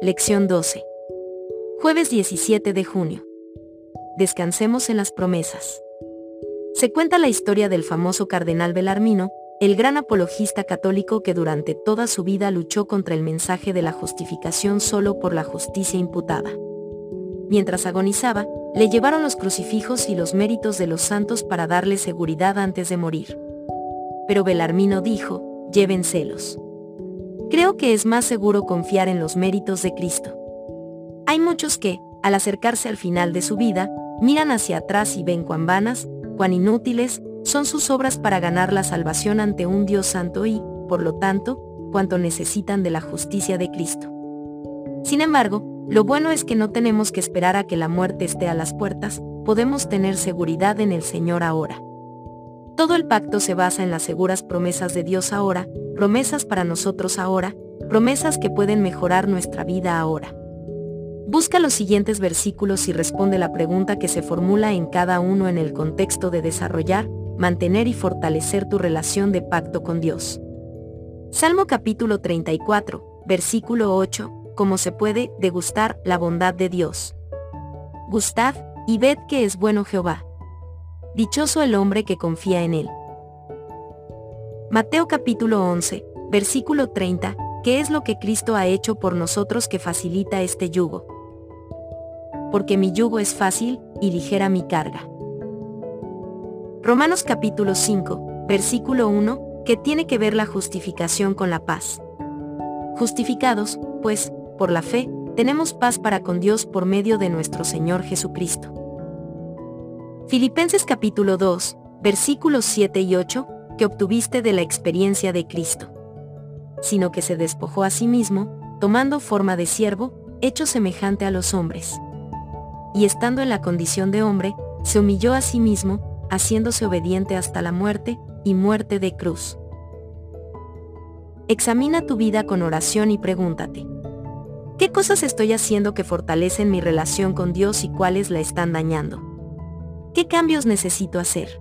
Lección 12. Jueves 17 de junio. Descansemos en las promesas. Se cuenta la historia del famoso cardenal Belarmino, el gran apologista católico que durante toda su vida luchó contra el mensaje de la justificación solo por la justicia imputada. Mientras agonizaba, le llevaron los crucifijos y los méritos de los santos para darle seguridad antes de morir. Pero Belarmino dijo, llévenselos. Creo que es más seguro confiar en los méritos de Cristo. Hay muchos que, al acercarse al final de su vida, miran hacia atrás y ven cuán vanas, cuán inútiles, son sus obras para ganar la salvación ante un Dios santo y, por lo tanto, cuanto necesitan de la justicia de Cristo. Sin embargo, lo bueno es que no tenemos que esperar a que la muerte esté a las puertas, podemos tener seguridad en el Señor ahora. Todo el pacto se basa en las seguras promesas de Dios ahora, promesas para nosotros ahora, promesas que pueden mejorar nuestra vida ahora. Busca los siguientes versículos y responde la pregunta que se formula en cada uno en el contexto de desarrollar, mantener y fortalecer tu relación de pacto con Dios. Salmo capítulo 34, versículo 8, cómo se puede degustar la bondad de Dios. Gustad y ved que es bueno Jehová. Dichoso el hombre que confía en él. Mateo capítulo 11, versículo 30, ¿qué es lo que Cristo ha hecho por nosotros que facilita este yugo? Porque mi yugo es fácil y ligera mi carga. Romanos capítulo 5, versículo 1, que tiene que ver la justificación con la paz. Justificados, pues, por la fe, tenemos paz para con Dios por medio de nuestro Señor Jesucristo. Filipenses capítulo 2, versículos 7 y 8, que obtuviste de la experiencia de Cristo. Sino que se despojó a sí mismo, tomando forma de siervo, hecho semejante a los hombres. Y estando en la condición de hombre, se humilló a sí mismo, haciéndose obediente hasta la muerte, y muerte de cruz. Examina tu vida con oración y pregúntate. ¿Qué cosas estoy haciendo que fortalecen mi relación con Dios y cuáles la están dañando? ¿Qué cambios necesito hacer?